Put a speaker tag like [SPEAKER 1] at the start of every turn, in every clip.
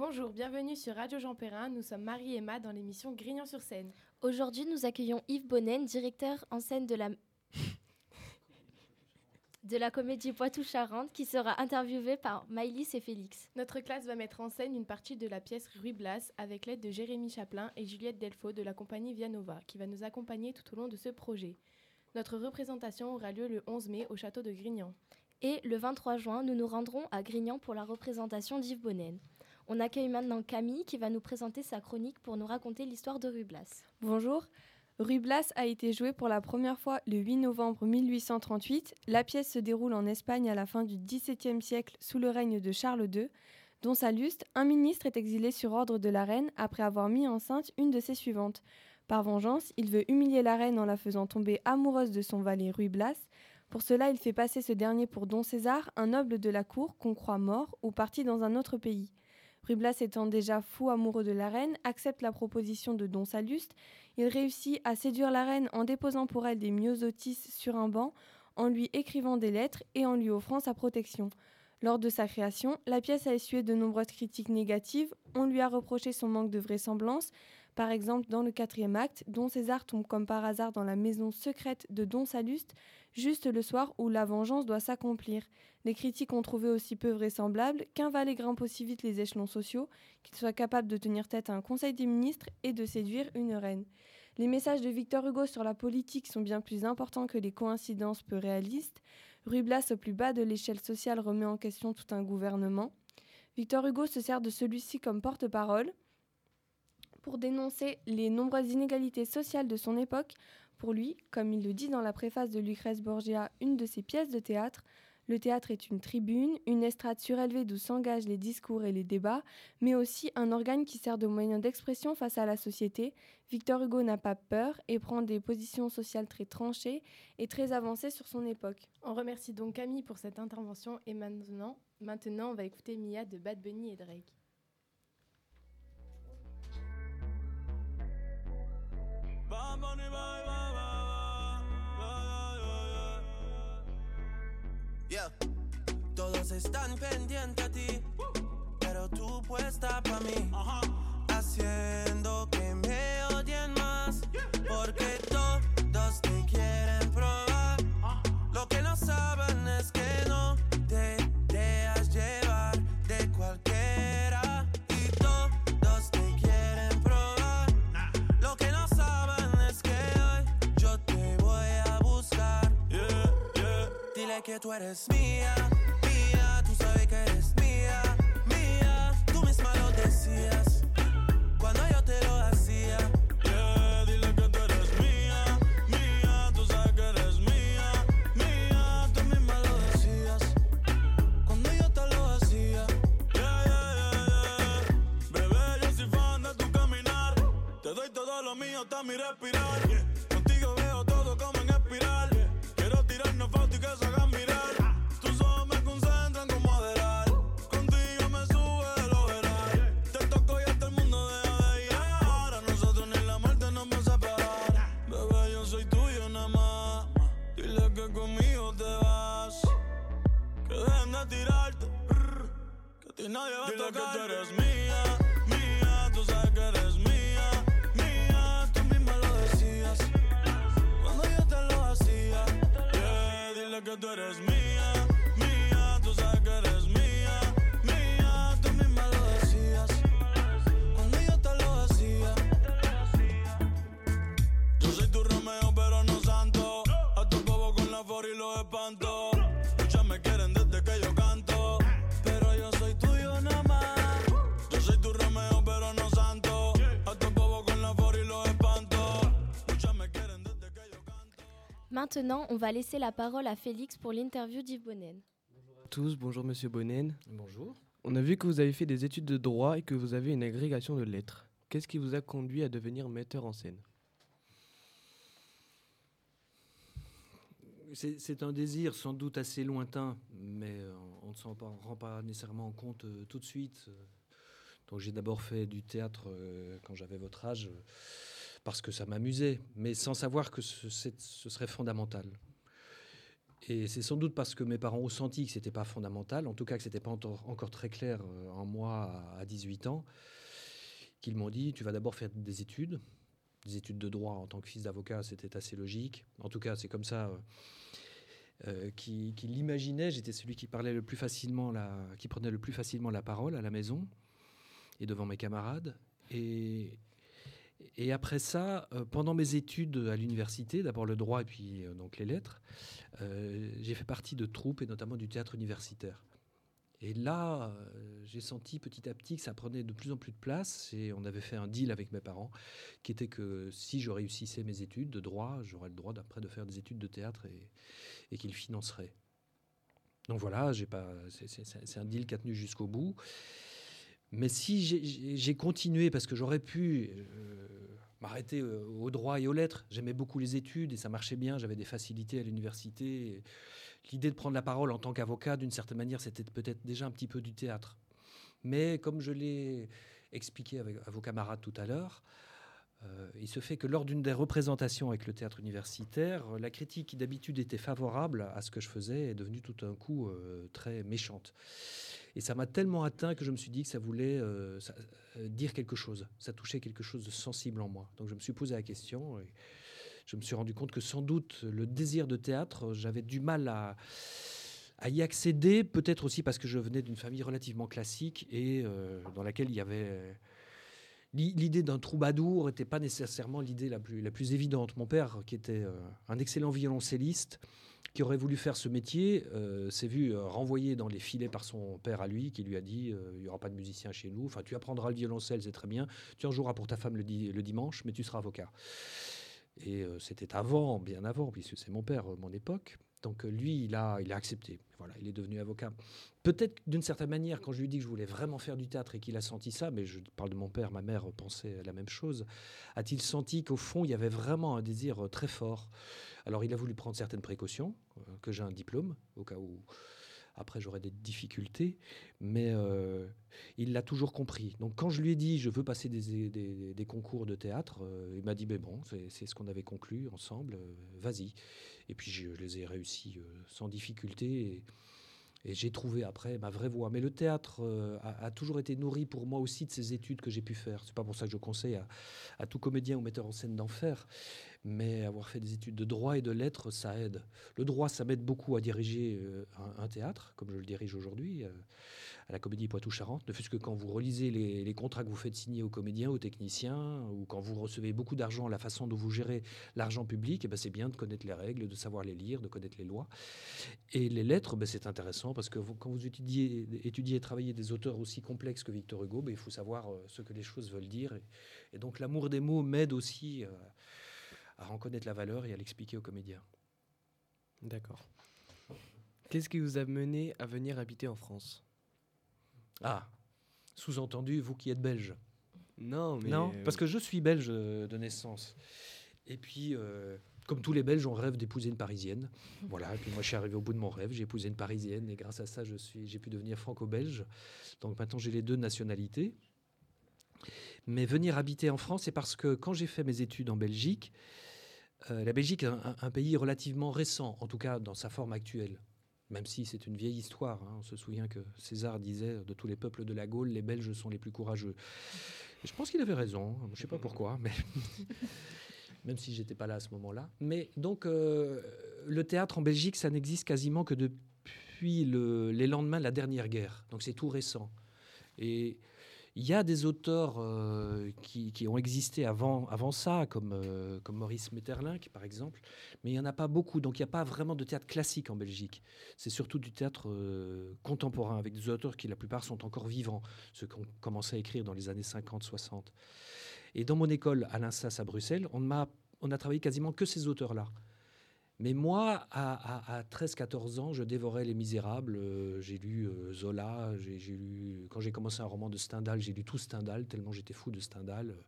[SPEAKER 1] Bonjour, bienvenue sur Radio Jean Perrin. Nous sommes Marie et Ma dans l'émission Grignan sur scène.
[SPEAKER 2] Aujourd'hui, nous accueillons Yves Bonnen, directeur en scène de la de la comédie Poitou-Charentes, qui sera interviewé par Maïlis et Félix.
[SPEAKER 1] Notre classe va mettre en scène une partie de la pièce Ruy Blas avec l'aide de Jérémy Chaplin et Juliette Delfaux de la compagnie Vianova, qui va nous accompagner tout au long de ce projet. Notre représentation aura lieu le 11 mai au château de Grignan.
[SPEAKER 2] Et le 23 juin, nous nous rendrons à Grignan pour la représentation d'Yves Bonnen. On accueille maintenant Camille qui va nous présenter sa chronique pour nous raconter l'histoire de Ruy Blas.
[SPEAKER 3] Bonjour. Ruy Blas a été joué pour la première fois le 8 novembre 1838. La pièce se déroule en Espagne à la fin du XVIIe siècle sous le règne de Charles II. Dont Saluste, un ministre est exilé sur ordre de la reine après avoir mis enceinte une de ses suivantes. Par vengeance, il veut humilier la reine en la faisant tomber amoureuse de son valet Ruy Blas. Pour cela, il fait passer ce dernier pour Don César, un noble de la cour qu'on croit mort ou parti dans un autre pays. Rublas étant déjà fou amoureux de la reine, accepte la proposition de Don Saluste. Il réussit à séduire la reine en déposant pour elle des myosotis sur un banc, en lui écrivant des lettres et en lui offrant sa protection. Lors de sa création, la pièce a essuyé de nombreuses critiques négatives. On lui a reproché son manque de vraisemblance. Par exemple, dans le quatrième acte, Don César tombe comme par hasard dans la maison secrète de Don Saluste, juste le soir où la vengeance doit s'accomplir. Les critiques ont trouvé aussi peu vraisemblable qu'un valet grimpe aussi vite les échelons sociaux, qu'il soit capable de tenir tête à un conseil des ministres et de séduire une reine. Les messages de Victor Hugo sur la politique sont bien plus importants que les coïncidences peu réalistes. Ruy Blas, au plus bas de l'échelle sociale, remet en question tout un gouvernement. Victor Hugo se sert de celui-ci comme porte-parole pour dénoncer les nombreuses inégalités sociales de son époque. Pour lui, comme il le dit dans la préface de Lucrèce Borgia, une de ses pièces de théâtre, le théâtre est une tribune, une estrade surélevée d'où s'engagent les discours et les débats, mais aussi un organe qui sert de moyen d'expression face à la société. Victor Hugo n'a pas peur et prend des positions sociales très tranchées et très avancées sur son époque.
[SPEAKER 1] On remercie donc Camille pour cette intervention et maintenant, maintenant on va écouter Mia de Bad Bunny et Drake.
[SPEAKER 4] Yeah. Todos están pendientes a ti, pero tú puesta pa' mí. Haciendo que que tú eres mía, que tú
[SPEAKER 5] eres
[SPEAKER 2] Maintenant, on va laisser la parole à Félix pour l'interview d'Yves Bonnen.
[SPEAKER 6] tous, bonjour Monsieur Bonnen.
[SPEAKER 7] Bonjour.
[SPEAKER 6] On a vu que vous avez fait des études de droit et que vous avez une agrégation de lettres. Qu'est-ce qui vous a conduit à devenir metteur en scène?
[SPEAKER 7] C'est un désir sans doute assez lointain, mais euh, on ne s'en rend pas nécessairement compte euh, tout de suite. euh. Donc j'ai d'abord fait du théâtre euh, quand j'avais votre âge, euh, parce que ça m'amusait, mais sans savoir que ce, serait fondamental. Et c'est sans doute parce que mes parents ont senti que c'était pas fondamental, en tout cas que c'était pas encore, très clair euh, en moi à, à 18 ans, qu'ils m'ont dit tu vas d'abord faire des études, des études de droit en tant que fils d'avocat, c'était assez logique. En tout cas, c'est comme ça euh, euh, qu'il qu'il l'imaginait. J'étais celui qui parlait le plus facilement, qui prenait le plus facilement la parole à la maison et devant mes camarades. Et, et après ça, euh, pendant mes études à l'université, d'abord le droit et puis euh, donc les lettres, euh, j'ai fait partie de troupes et notamment du théâtre universitaire. Et là, j'ai senti petit à petit que ça prenait de plus en plus de place et on avait fait un deal avec mes parents qui était que si je réussissais mes études de droit, j'aurais le droit d'après de faire des études de théâtre et, et qu'ils financeraient. Donc voilà, c'est un deal qui a tenu jusqu'au bout. Mais si j'ai- continué, parce que j'aurais pu euh, m'arrêter euh, au droit et aux lettres, j'aimais beaucoup les études et ça marchait bien, j'avais des facilités à l'université. L'idée de prendre la parole en tant qu'avocat, d'une certaine manière, c'était peut-être déjà un petit peu du théâtre. Mais comme je l'ai expliqué à vos camarades tout à l'heure, euh, il se fait que lors d'une des représentations avec le théâtre universitaire, la critique qui d'habitude était favorable à ce que je faisais est devenue tout d'un coup très méchante. Et ça m'a tellement atteint que je me suis dit que ça voulait euh, euh, dire quelque chose. Ça touchait quelque chose de sensible en moi. Donc je me suis posé la question et je me suis rendu compte que sans doute le désir de théâtre, j'avais du mal à, y accéder, peut-être aussi parce que je venais d'une famille relativement classique et euh, dans laquelle il y avait... l'i- L'idée d'un troubadour n'était pas nécessairement l'idée la plus, évidente. Mon père, qui était un excellent violoncelliste, qui aurait voulu faire ce métier, euh, s'est vu euh, renvoyé dans les filets par son père à lui, qui lui a dit euh, il n'y aura pas de musicien chez nous. Enfin, tu apprendras le violoncelle, c'est très bien. Tu en joueras pour ta femme le, le dimanche, mais tu seras avocat. Et c'était avant, bien avant, puisque c'est mon père, mon époque. Donc lui, il a, il a accepté. Voilà, il est devenu avocat. Peut-être d'une certaine manière, quand je lui dit que je voulais vraiment faire du théâtre et qu'il a senti ça, mais je parle de mon père, ma mère pensait la même chose, a-t-il senti qu'au fond, il y avait vraiment un désir euh, très fort? Alors il a voulu prendre certaines précautions, euh, que j'ai un diplôme, au cas où après j'aurais des difficultés, mais euh, il l'a toujours compris. Donc quand je lui ai dit je veux passer des, concours de théâtre, il m'a dit ben bon, c'est ce qu'on avait conclu ensemble, vas-y. Et puis je, les ai réussis euh, sans difficulté. Et, j'ai trouvé après ma vraie voie. Mais le théâtre euh, a, a toujours été nourri pour moi aussi de ces études que j'ai pu faire. C'est pas pour ça que je conseille à, à tout comédien ou metteur en scène d'en faire. Mais avoir fait des études de droit et de lettres, ça aide. Le droit, ça m'aide beaucoup à diriger euh, un, théâtre, comme je le dirige aujourd'hui, euh, à la Comédie Poitou-Charentes. Ne fût-ce que quand vous relisez les, contrats que vous faites signer aux comédiens, aux techniciens, ou quand vous recevez beaucoup d'argent, la façon dont vous gérez l'argent public, eh ben, c'est bien de connaître les règles, de savoir les lire, de connaître les lois. Et les lettres, ben, c'est intéressant parce que quand vous étudiez, et travaillez des auteurs aussi complexes que Victor Hugo, ben, il faut savoir euh, ce que les choses veulent dire. Et, et donc l'amour des mots m'aide aussi à en connaître la valeur et à l'expliquer aux comédiens.
[SPEAKER 6] D'accord. Qu'est-ce qui vous a mené à venir habiter en France?
[SPEAKER 7] Ah, sous-entendu, vous qui êtes belge.
[SPEAKER 6] Non, mais.
[SPEAKER 7] Non, parce que je suis belge euh, de naissance. Et puis, euh, comme tous les Belges, on rêve d'épouser une Parisienne. Voilà, et puis moi, je suis arrivé au bout de mon rêve, j'ai épousé une Parisienne, et grâce à ça, je suis, j'ai pu devenir franco-belge. Donc maintenant, j'ai les deux nationalités. Mais venir habiter en France, c'est parce que quand j'ai fait mes études en Belgique, euh, la Belgique est un, pays relativement récent, en tout cas dans sa forme actuelle. Même si c'est une vieille histoire. hein. On se souvient que César disait de tous les peuples de la Gaule, les Belges sont les plus courageux. Je pense qu'il avait raison. Je ne sais pas pourquoi, mais même si j'étais pas là à ce moment-là. Mais donc, euh, le théâtre en Belgique, ça n'existe quasiment que depuis le- les lendemains de la dernière guerre. Donc, c'est tout récent. Et il y a des auteurs euh, qui, ont existé avant, avant ça, comme, euh, Maurice Maeterlinck, par exemple, mais il n'y en a pas beaucoup. Donc, il n'y a pas vraiment de théâtre classique en Belgique. C'est surtout du théâtre euh, contemporain, avec des auteurs qui, la plupart, sont encore vivants, ceux qui ont commencé à écrire dans les années 50-60. Et dans mon école à l'INSAS à Bruxelles, on, on a travaillé quasiment que ces auteurs-là. Mais moi, à, à- à 13-14 ans, je dévorais Les Misérables. euh, j'ai lu euh, Zola. J'ai, lu, quand j'ai commencé un roman de Stendhal, j'ai lu tout Stendhal, tellement j'étais fou de Stendhal. euh,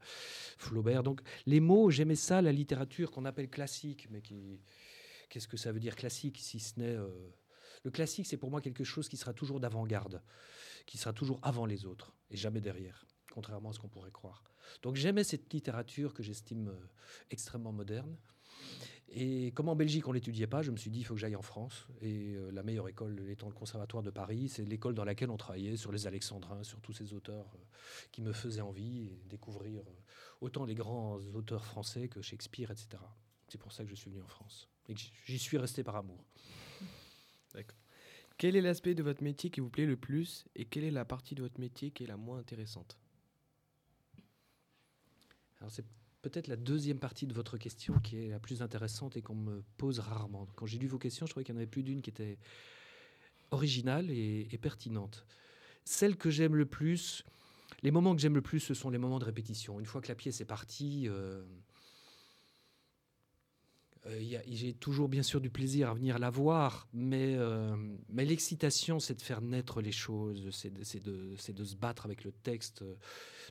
[SPEAKER 7] Flaubert. Donc, les mots, j'aimais ça, la littérature qu'on appelle classique. Mais qu'est-ce que ça veut dire classique si ce n'est. le classique, c'est pour moi quelque chose qui sera toujours d'avant-garde, qui sera toujours avant les autres et jamais derrière, contrairement à ce qu'on pourrait croire. Donc j'aimais cette littérature que j'estime extrêmement moderne. Et comme en Belgique, on l'étudiait pas, je me suis dit, il faut que j'aille en France. Et euh, la meilleure école étant le Conservatoire de Paris, c'est l'école dans laquelle on travaillait sur les Alexandrins, sur tous ces auteurs euh, qui me faisaient envie et découvrir euh, autant les grands auteurs français que Shakespeare, etc. C'est pour ça que je suis venu en France. Et j'y suis resté par amour.
[SPEAKER 6] Quel est l'aspect de votre métier qui vous plaît le plus et quelle est la partie de votre métier qui est la moins intéressante?
[SPEAKER 7] Alors c'est peut-être la deuxième partie de votre question qui est la plus intéressante et qu'on me pose rarement. Quand j'ai lu vos questions, je trouvais qu'il y en avait plus d'une qui était originale et, pertinente. Celle que j'aime le plus, les moments que j'aime le plus, ce sont les moments de répétition. Une fois que la pièce est partie, euh, euh, j'ai toujours bien sûr du plaisir à venir la voir, mais, euh, l'excitation, c'est de faire naître les choses, c'est de, se battre avec le texte, euh,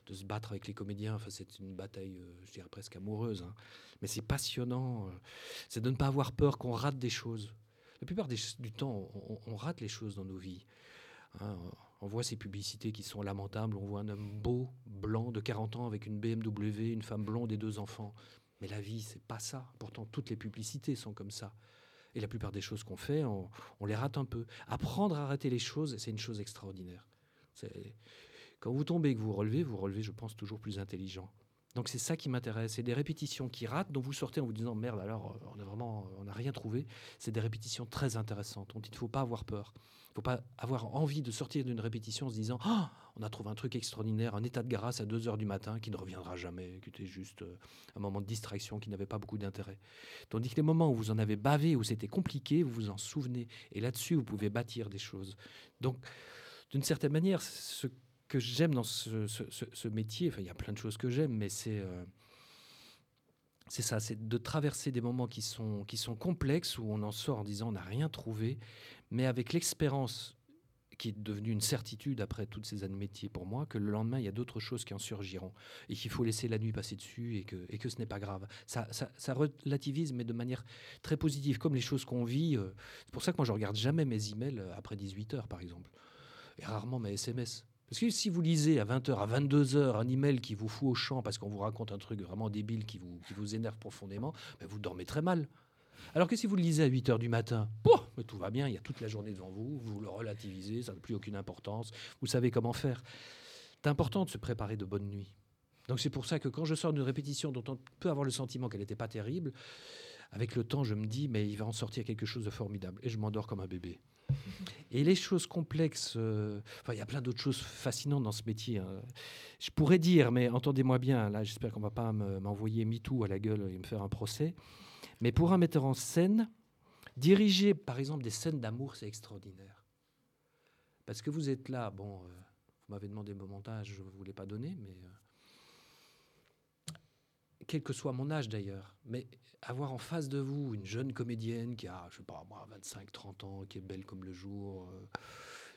[SPEAKER 7] de se battre avec les comédiens. Enfin, c'est une bataille, je dirais presque amoureuse, hein. mais c'est passionnant. C'est de ne pas avoir peur qu'on rate des choses. La plupart du temps, on, on rate les choses dans nos vies. hein. on voit ces publicités qui sont lamentables. On voit un homme beau, blanc, de 40 ans, avec une BMW, une femme blonde et deux enfants. Mais la vie, c'est pas ça. Pourtant, toutes les publicités sont comme ça. Et la plupart des choses qu'on fait, on, on les rate un peu. Apprendre à rater les choses, c'est une chose extraordinaire. Quand vous tombez et que vous relevez, vous relevez, je pense, toujours plus intelligent. Donc c'est ça qui m'intéresse. C'est des répétitions qui ratent, dont vous sortez en vous disant merde, alors euh, on a vraiment, on n'a rien trouvé. C'est des répétitions très intéressantes dont il ne faut pas avoir peur. Il ne faut pas avoir envie de sortir d'une répétition en se disant Ah, on a trouvé un truc extraordinaire, un état de grâce à 2 heures du matin qui ne reviendra jamais, qui était juste euh, un moment de distraction qui n'avait pas beaucoup d'intérêt. Tandis que les moments où vous en avez bavé, où c'était compliqué, vous vous en souvenez. Et là-dessus, vous pouvez bâtir des choses. Donc, d'une certaine manière, ce que j'aime dans ce, métier, enfin, il y a plein de choses que j'aime, mais c'est. euh, c'est ça, c'est de traverser des moments qui sont, qui sont complexes, où on en sort en disant on n'a rien trouvé, mais avec l'expérience qui est devenue une certitude après toutes ces années de métier pour moi, que le lendemain, il y a d'autres choses qui en surgiront et qu'il faut laisser la nuit passer dessus et que, et que ce n'est pas grave. Ça, ça, relativise, mais de manière très positive, comme les choses qu'on vit. euh, c'est pour ça que moi, je regarde jamais mes emails euh, après 18 heures, par exemple, et rarement mes SMS. Parce que si vous lisez à 20h, à 22h un email qui vous fout au champ parce qu'on vous raconte un truc vraiment débile qui vous, qui vous énerve profondément, ben vous dormez très mal. Alors que si vous le lisez à 8h du matin, mais tout va bien, il y a toute la journée devant vous, vous le relativisez, ça n'a plus aucune importance, vous savez comment faire. C'est important de se préparer de bonnes nuits. Donc c'est pour ça que quand je sors d'une répétition dont on peut avoir le sentiment qu'elle n'était pas terrible, avec le temps je me dis mais il va en sortir quelque chose de formidable et je m'endors comme un bébé. Et les choses complexes, euh, il y a plein d'autres choses fascinantes dans ce métier. hein. Je pourrais dire, mais entendez-moi bien, là j'espère qu'on va pas me- m'envoyer MeToo à la gueule et me faire un procès. Mais pour un metteur en scène, diriger par exemple des scènes d'amour, c'est extraordinaire. Parce que vous êtes là, bon, euh, vous m'avez demandé mon montage, je ne vous l'ai pas donné, mais euh, quel que soit mon âge d'ailleurs, mais avoir en face de vous une jeune comédienne qui a, je sais pas moi, 25, 30 ans, qui est belle comme le jour, euh,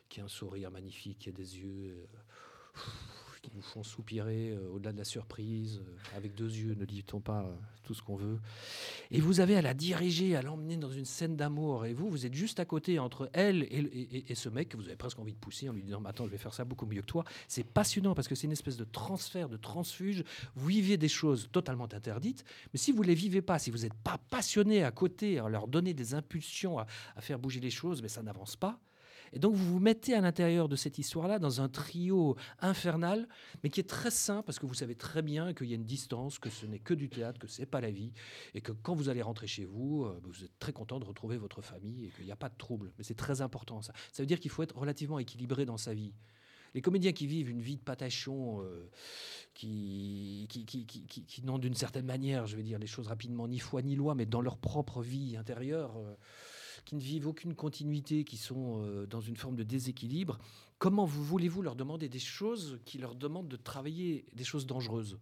[SPEAKER 7] qui a un sourire magnifique, qui a des yeux qui nous font soupirer euh, au-delà de la surprise, euh, avec deux yeux, ne dit-on pas euh, tout ce qu'on veut. Et vous avez à la diriger, à l'emmener dans une scène d'amour, et vous, vous êtes juste à côté entre elle et, et- ce mec que vous avez presque envie de pousser en lui disant, attends, je vais faire ça beaucoup mieux que toi. C'est passionnant parce que c'est une espèce de transfert, de transfuge. Vous vivez des choses totalement interdites, mais si vous ne les vivez pas, si vous n'êtes pas passionné à côté, à leur donner des impulsions, à, à faire bouger les choses, mais ça n'avance pas. Et donc vous vous mettez à l'intérieur de cette histoire-là dans un trio infernal, mais qui est très sain parce que vous savez très bien qu'il y a une distance, que ce n'est que du théâtre, que c'est pas la vie, et que quand vous allez rentrer chez vous, euh, vous êtes très content de retrouver votre famille et qu'il n'y a pas de trouble. Mais c'est très important ça. Ça veut dire qu'il faut être relativement équilibré dans sa vie. Les comédiens qui vivent une vie de patachon, euh, qui, qui, qui- qui n'ont d'une certaine manière, je vais dire les choses rapidement, ni foi ni loi, mais dans leur propre vie intérieure, euh, qui ne vivent aucune continuité, qui sont euh, dans une forme de déséquilibre, comment vous voulez-vous leur demander des choses qui leur demandent de travailler des choses dangereuses?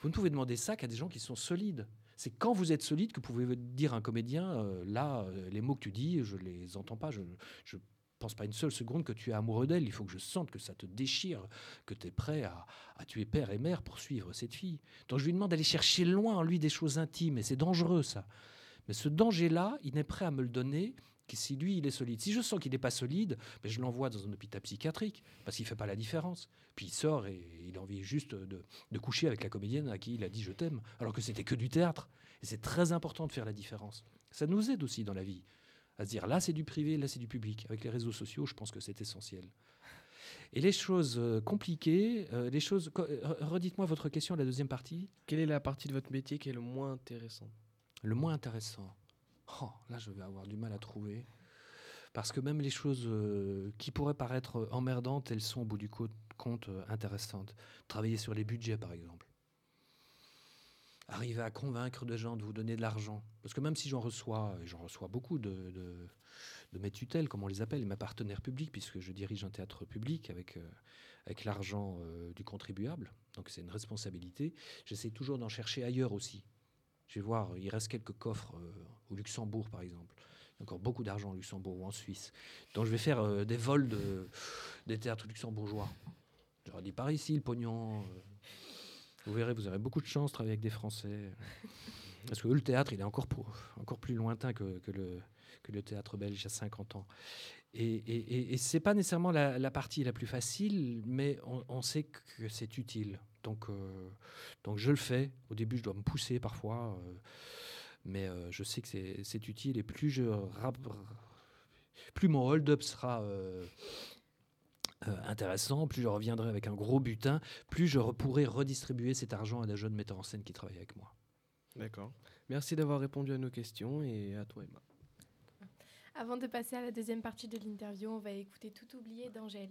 [SPEAKER 7] Vous ne pouvez demander ça qu'à des gens qui sont solides. C'est quand vous êtes solide que vous pouvez dire à un comédien, euh, là, euh, les mots que tu dis, je les entends pas, je je pense pas une seule seconde que tu es amoureux d'elle, il faut que je sente que ça te déchire, que tu es prêt à, à tuer père et mère pour suivre cette fille. Donc je lui demande d'aller chercher loin en lui des choses intimes, et c'est dangereux ça. Mais ce danger-là, il n'est prêt à me le donner que si lui, il est solide. Si je sens qu'il n'est pas solide, ben, je l'envoie dans un hôpital psychiatrique, parce qu'il ne fait pas la différence. Puis il sort et il a envie juste de, de coucher avec la comédienne à qui il a dit je t'aime, alors que c'était que du théâtre. Et c'est très important de faire la différence. Ça nous aide aussi dans la vie, à se dire là c'est du privé, là c'est du public. Avec les réseaux sociaux, je pense que c'est essentiel. Et les choses euh, compliquées, euh, les choses. euh, Redites-moi votre question, la deuxième partie.
[SPEAKER 6] Quelle est la partie de votre métier qui est le moins intéressant
[SPEAKER 7] Le moins intéressant. Oh, là, je vais avoir du mal à trouver. Parce que même les choses euh, qui pourraient paraître emmerdantes, elles sont au bout du co- compte euh, intéressantes. Travailler sur les budgets, par exemple. Arriver à convaincre des gens de vous donner de l'argent. Parce que même si j'en reçois, et j'en reçois beaucoup de, mes tutelles, comme on les appelle, mes partenaires publics, puisque je dirige un théâtre public avec, euh, avec l'argent du contribuable, donc c'est une responsabilité, j'essaie toujours d'en chercher ailleurs aussi. Je vais voir, il reste quelques coffres euh, au Luxembourg, par exemple. Il y a encore beaucoup d'argent au Luxembourg ou en Suisse. Donc je vais faire euh, des vols de, des théâtres luxembourgeois. J'aurais dit par ici, le pognon. euh, vous verrez, vous aurez beaucoup de chance de travailler avec des Français. Parce que eux, le théâtre, il est encore, pour- encore plus lointain que, que le, que le théâtre belge il y a 50 ans. Et, et, et, et c'est pas nécessairement la, la partie la plus facile, mais on, on sait que c'est utile. Donc, euh, donc je le fais. Au début, je dois me pousser parfois, euh, mais euh, je sais que c'est- utile. Et plus je plus mon hold-up sera euh, euh, intéressant, plus je reviendrai avec un gros butin, plus je pourrai redistribuer cet argent à des jeunes metteurs en scène qui travaillent avec moi.
[SPEAKER 6] D'accord. Merci d'avoir répondu à nos questions et à toi, Emma.
[SPEAKER 1] Avant de passer à la deuxième partie de l'interview, on va écouter Tout oublié d'Angèle.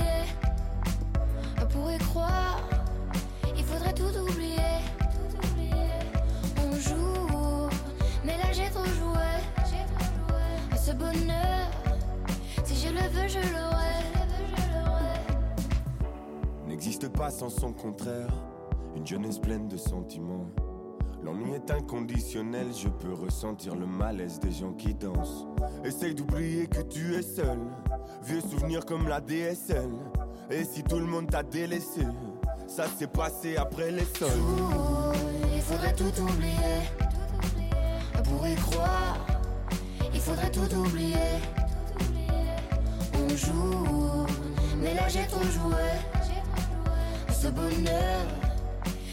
[SPEAKER 8] On il faudrait tout oublier. On joue, mais là j'ai trop joué. À ce bonheur, si je le veux, je l'aurai.
[SPEAKER 9] n'existe pas sans son contraire. Une jeunesse pleine de sentiments. L'ennui est inconditionnel, je peux ressentir le malaise des gens qui dansent. Essaye d'oublier que tu es seul. Vieux souvenirs comme la DSL. Et si tout le monde t'a délaissé, ça s'est passé après les sols.
[SPEAKER 8] Il faudrait tout oublier. Pour y croire, il faudrait tout oublier. On joue, mais là j'ai trop joué. Ce bonheur,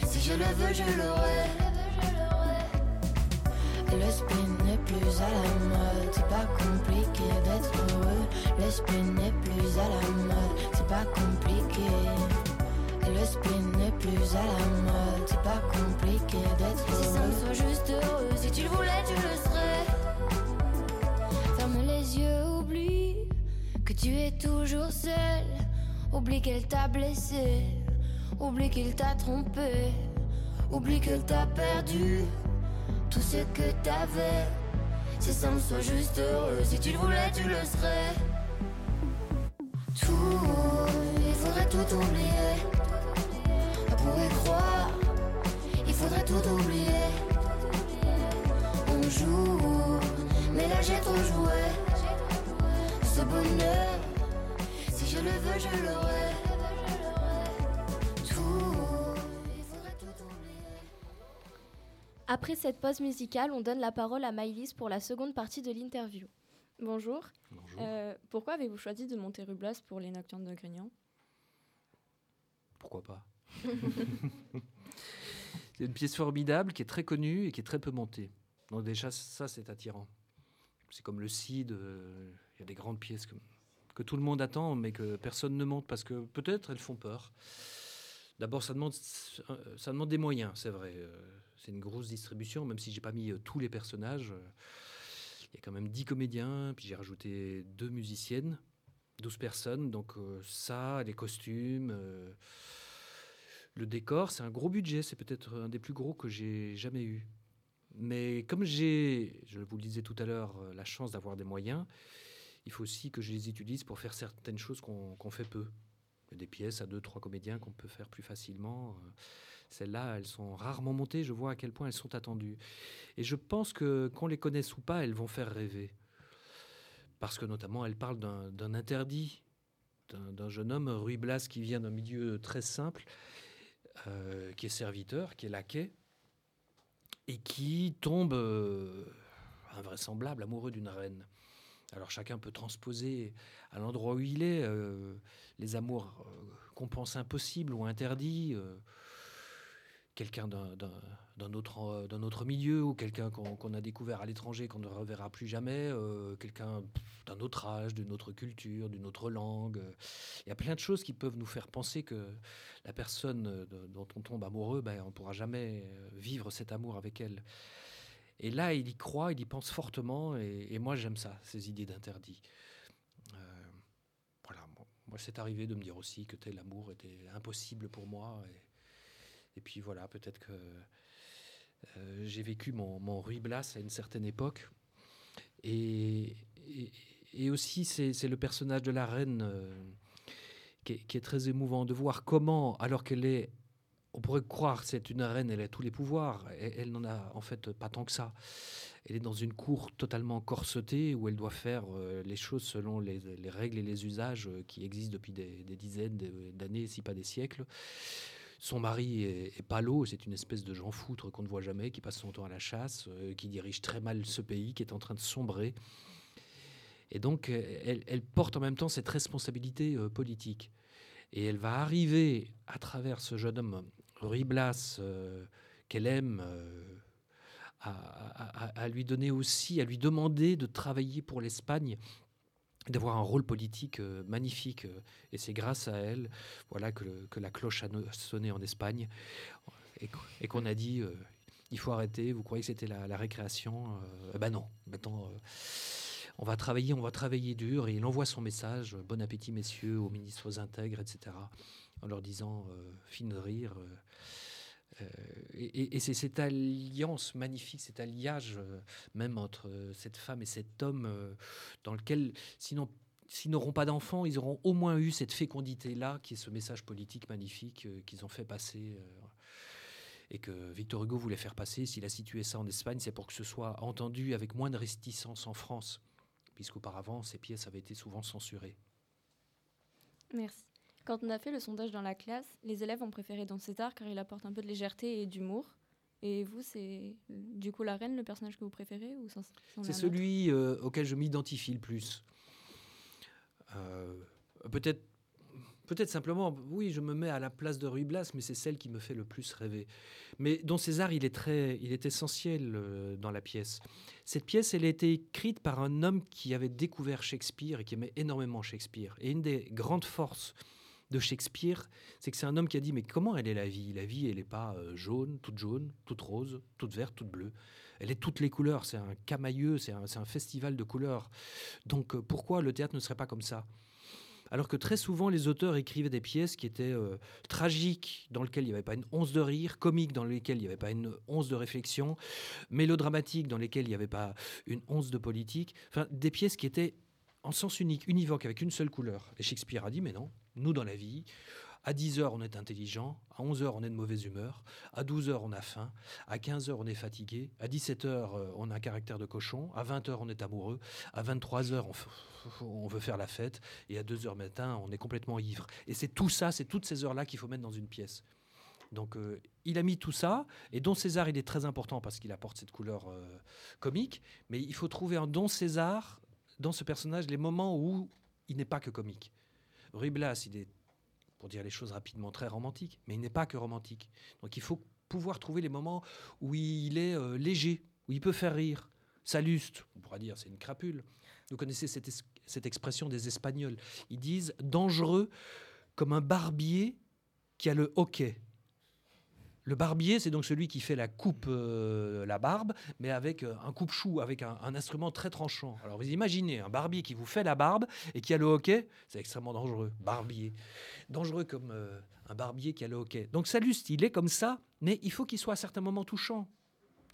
[SPEAKER 8] si je le veux, je l'aurai. Le spin n'est plus à la mode, c'est pas compliqué d'être heureux. Le spin n'est plus à la mode, c'est pas compliqué. Le spin n'est plus à la mode, c'est pas compliqué d'être heureux. Si ça me soit juste heureux, si tu le voulais, tu le serais. Ferme les yeux, oublie que tu es toujours seul. Oublie qu'elle t'a blessé, oublie qu'il t'a trompé, oublie qu'elle t'a perdu tout ce que t'avais. Si ça me soit juste heureux, si tu le voulais, tu le serais. Tout, il faudrait tout oublier. Pour y croire, il faudrait tout oublier. On joue, mais là j'ai trop joué. Ce bonheur, si je le veux, je l'aurai.
[SPEAKER 2] Après cette pause musicale, on donne la parole à Maïlis pour la seconde partie de l'interview.
[SPEAKER 10] Bonjour.
[SPEAKER 7] Bonjour.
[SPEAKER 10] Euh, pourquoi avez-vous choisi de monter Rublas pour les Nocturnes de Grignan
[SPEAKER 7] Pourquoi pas? C'est une pièce formidable qui est très connue et qui est très peu montée. Donc déjà, ça, c'est attirant. C'est comme le Cid, euh, il y a des grandes pièces que, que tout le monde attend, mais que personne ne monte parce que peut-être elles font peur. D'abord, ça demande, ça demande des moyens, c'est vrai. Euh, C'est une grosse distribution, même si j'ai pas mis euh, tous les personnages. euh, Il y a quand même 10 comédiens, puis j'ai rajouté deux musiciennes, 12 personnes. Donc euh, ça, les costumes, Le décor, c'est un gros budget, c'est peut-être un des plus gros que j'ai jamais eu. Mais comme j'ai, je vous le disais tout à l'heure, la chance d'avoir des moyens, il faut aussi que je les utilise pour faire certaines choses qu'on fait peu. Des pièces à deux, trois comédiens qu'on peut faire plus facilement. Celles-là, elles sont rarement montées. Je vois à quel point elles sont attendues. Et je pense que qu'on les connaisse ou pas, elles vont faire rêver. Parce que notamment, elles parlent d'un interdit, d'un jeune homme, Ruy Blas, qui vient d'un milieu très simple, euh, qui est serviteur, qui est laquais, et qui tombe euh, invraisemblable amoureux d'une reine. Alors chacun peut transposer à l'endroit où il est euh, les amours qu'on pense impossibles ou interdits. Quelqu'un d'un- autre, euh, autre milieu ou quelqu'un qu'on a découvert à l'étranger qu'on ne reverra plus jamais, euh, quelqu'un d'un autre âge, d'une autre culture, d'une autre langue. euh. Il y a plein de choses qui peuvent nous faire penser que la personne dont on tombe amoureux, ben, on ne pourra jamais vivre cet amour avec elle. Et là, il y croit, il y pense fortement, et, moi j'aime ça, ces idées d'interdit. Voilà, moi c'est arrivé de me dire aussi que tel amour était impossible pour moi. Et puis voilà, peut-être que euh, j'ai vécu mon, mon à une certaine époque. Et, aussi, c'est le personnage de la reine euh, qui, est, très émouvant de voir comment, alors qu'elle est, on pourrait croire c'est une reine, elle a tous les pouvoirs, elle n'en a en fait pas tant que ça. Elle est dans une cour totalement corsetée où elle doit faire euh, les choses selon les, les règles et les usages qui existent depuis des, dizaines d'années, si pas des siècles. Son mari est, est Palo, c'est une espèce de Jean foutre qu'on ne voit jamais, qui passe son temps à la chasse, euh, qui dirige très mal ce pays, qui est en train de sombrer. Et donc, euh, elle, porte en même temps cette responsabilité euh, politique. Et elle va arriver, à travers ce jeune homme, Ruy Blas, euh, qu'elle aime, à lui donner aussi, à lui demander de travailler pour l'Espagne, d'avoir un rôle politique euh, magnifique. euh, Et c'est grâce à elle voilà, que, la cloche a sonné en Espagne et, qu- et qu'on a dit euh, il faut arrêter, vous croyez que c'était la, la récréation Eh Ben non, maintenant on va travailler, on va travailler dur. Et il envoie son message bon appétit, messieurs, aux ministres intègres, etc., en leur disant fine de rire. Euh, et c'est cette alliance magnifique, cet alliage euh, même entre euh, cette femme et cet homme, dans lequel, sinon, s'ils n'auront pas d'enfants, ils auront au moins eu cette fécondité-là, qui est ce message politique magnifique qu'ils ont fait passer. et que Victor Hugo voulait faire passer, s'il a situé ça en Espagne, c'est pour que ce soit entendu avec moins de réticence en France, puisqu'auparavant, ces pièces avaient été souvent censurées.
[SPEAKER 10] Merci. Quand on a fait le sondage dans la classe, les élèves ont préféré Don César car il apporte un peu de légèreté et d'humour. Et vous, c'est du coup la reine, le personnage que vous préférez ou
[SPEAKER 7] C'est celui euh, auquel je m'identifie le plus. Euh, peut-être, peut-être simplement, oui, je me mets à la place de Ruy Blas, mais c'est celle qui me fait le plus rêver. Mais Don César, il est très, il est essentiel euh, dans la pièce. Cette pièce, elle a été écrite par un homme qui avait découvert Shakespeare et qui aimait énormément Shakespeare. Et une des grandes forces de Shakespeare, c'est que c'est un homme qui a dit mais comment elle est la vie? La vie, elle n'est pas euh, jaune, toute jaune, toute rose, toute verte, toute bleue. Elle est toutes les couleurs. C'est un camailleux, c'est un, festival de couleurs. Donc euh, pourquoi le théâtre ne serait pas comme ça? Alors que très souvent, les auteurs écrivaient des pièces qui étaient euh, tragiques, dans lesquelles il n'y avait pas une once de rire, comiques, dans lesquelles il n'y avait pas une once de réflexion, mélodramatiques, dans lesquelles il n'y avait pas une once de politique. Enfin, des pièces qui étaient en sens unique, univoque, avec une seule couleur. Et Shakespeare a dit, mais non, nous dans la vie, à 10 heures on est intelligent, à 11 heures on est de mauvaise humeur, à 12 heures on a faim, à 15 heures on est fatigué, à 17 heures euh, on a un caractère de cochon, à 20 heures on est amoureux, à 23 heures on, veut faire la fête, et à 2 heures matin on est complètement ivre. Et c'est tout ça, c'est toutes ces heures-là qu'il faut mettre dans une pièce. Donc euh, il a mis tout ça, et Don César il est très important parce qu'il apporte cette couleur euh, comique, mais il faut trouver en Don César, dans ce personnage, les moments où il n'est pas que comique. Ruy Blas, il est, pour dire les choses rapidement, très romantique, mais il n'est pas que romantique. Donc il faut pouvoir trouver les moments où il est euh, léger, où il peut faire rire. Saluste, on pourra dire, c'est une crapule. Vous connaissez cette, cette expression des Espagnols. Ils disent dangereux comme un barbier qui a le hoquet. Le barbier, c'est donc celui qui fait la coupe, euh, la barbe, mais avec euh, un coupe-chou, avec un, instrument très tranchant. Alors vous imaginez un barbier qui vous fait la barbe et qui a le hockey, c'est extrêmement dangereux. Barbier. Dangereux comme euh, un barbier qui a le hockey. Donc Saluste, il est comme ça, mais il faut qu'il soit à certains moments touchant.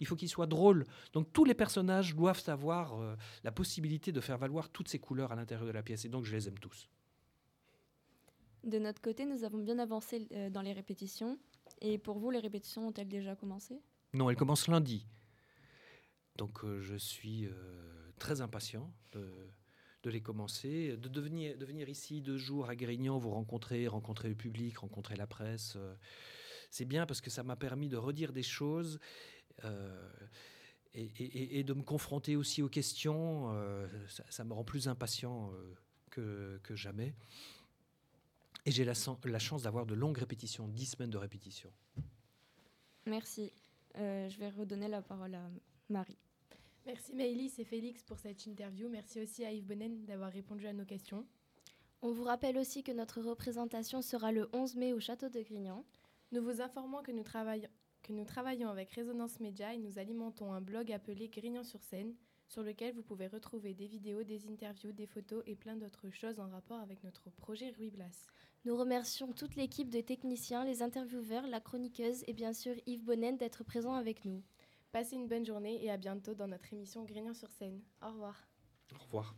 [SPEAKER 7] Il faut qu'il soit drôle. Donc tous les personnages doivent avoir la possibilité de faire valoir toutes ces couleurs à l'intérieur de la pièce. Et donc je les aime tous.
[SPEAKER 10] De notre côté, nous avons bien avancé dans les répétitions. Et pour vous, les répétitions ont-elles déjà commencé?
[SPEAKER 7] Non, elle commence lundi. Donc euh, je suis euh, très impatient de, les commencer, de venir ici deux jours à Grignan, vous rencontrer, rencontrer le public, rencontrer la presse. euh, c'est bien parce que ça m'a permis de redire des choses et, de me confronter aussi aux questions. ça, me rend plus impatient que jamais. Et j'ai la, chance d'avoir de longues répétitions, dix semaines de répétition.
[SPEAKER 10] Merci. Euh, je vais redonner la parole à Marie.
[SPEAKER 1] Merci Maëlys et Félix pour cette interview. Merci aussi à Yves Bonnen d'avoir répondu à nos questions.
[SPEAKER 2] On vous rappelle aussi que notre représentation sera le 11 mai au château de Grignan.
[SPEAKER 1] Nous vous informons que nous, travaillons, que nous travaillons avec Résonance Média et nous alimentons un blog appelé Grignan sur scène, sur lequel vous pouvez retrouver des vidéos, des interviews, des photos et plein d'autres choses en rapport avec notre projet Ruy Blas.
[SPEAKER 2] Nous remercions toute l'équipe de techniciens, les intervieweurs, la chroniqueuse et bien sûr Yves Bonnen d'être présent avec nous.
[SPEAKER 1] Passez une bonne journée et à bientôt dans notre émission Grignan sur scène. Au revoir.
[SPEAKER 7] Au revoir.